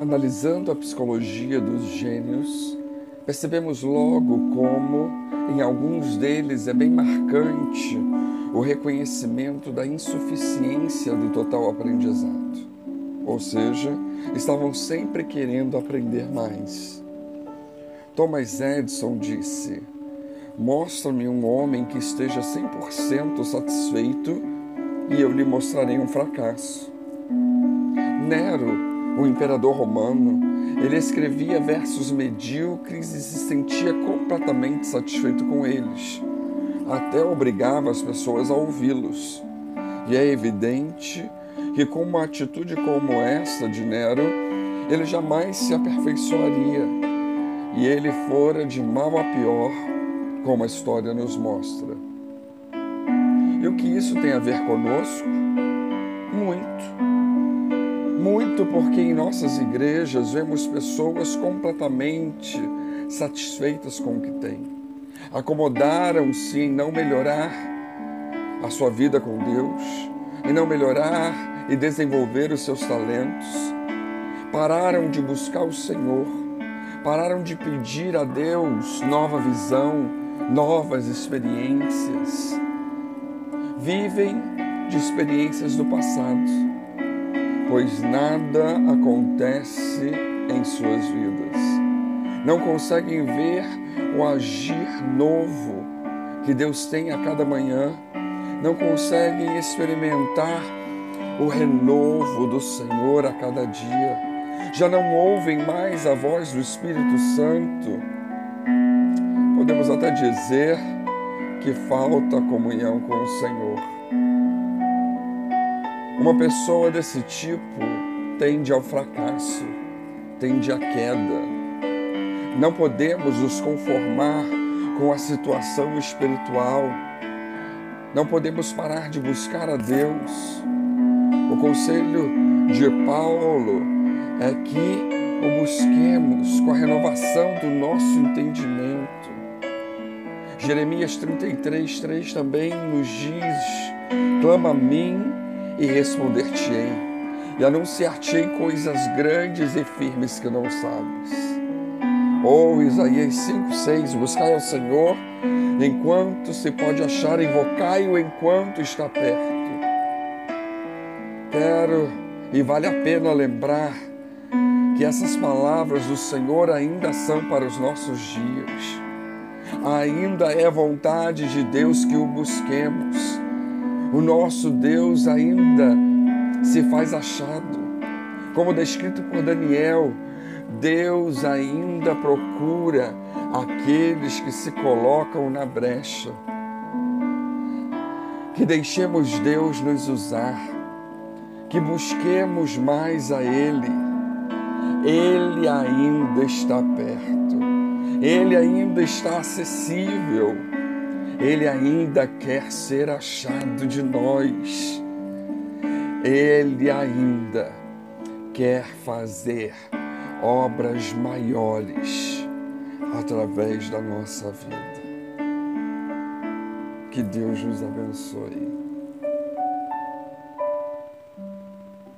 Analisando a psicologia dos gênios, percebemos logo como, em alguns deles, é bem marcante o reconhecimento da insuficiência do total aprendizado. Ou seja, estavam sempre querendo aprender mais. Thomas Edison disse: Mostra-me um homem que esteja 100% satisfeito e eu lhe mostrarei um fracasso. Nero, o imperador romano, ele escrevia versos medíocres e se sentia completamente satisfeito com eles, até obrigava as pessoas a ouvi-los. E é evidente que, com uma atitude como essa de Nero, ele jamais se aperfeiçoaria e ele fora de mal a pior, como a história nos mostra. E o que isso tem a ver conosco? Muito. Muito porque em nossas igrejas vemos pessoas completamente satisfeitas com o que têm. Acomodaram-se em não melhorar a sua vida com Deus, em não melhorar e desenvolver os seus talentos. Pararam de buscar o Senhor, pararam de pedir a Deus nova visão, novas experiências. Vivem de experiências do passado pois nada acontece em suas vidas. Não conseguem ver o agir novo que Deus tem a cada manhã, não conseguem experimentar o renovo do Senhor a cada dia, já não ouvem mais a voz do Espírito Santo. Podemos até dizer que falta comunhão com o Senhor. Uma pessoa desse tipo tende ao fracasso, tende à queda. Não podemos nos conformar com a situação espiritual. Não podemos parar de buscar a Deus. O conselho de Paulo é que o busquemos com a renovação do nosso entendimento. Jeremias 33, 3 também nos diz: clama a mim e responder-te-ei, e anunciar-te-ei coisas grandes e firmes que não sabes. Ou Isaías 5, 6, buscai ao Senhor enquanto se pode achar, invocai-o enquanto está perto. Quero e vale a pena lembrar que essas palavras do Senhor ainda são para os nossos dias. Ainda é vontade de Deus que o busquemos o nosso Deus ainda se faz achado. Como descrito por Daniel, Deus ainda procura aqueles que se colocam na brecha. Que deixemos Deus nos usar, que busquemos mais a Ele. Ele ainda está perto, Ele ainda está acessível. Ele ainda quer ser achado de nós. Ele ainda quer fazer obras maiores através da nossa vida. Que Deus nos abençoe.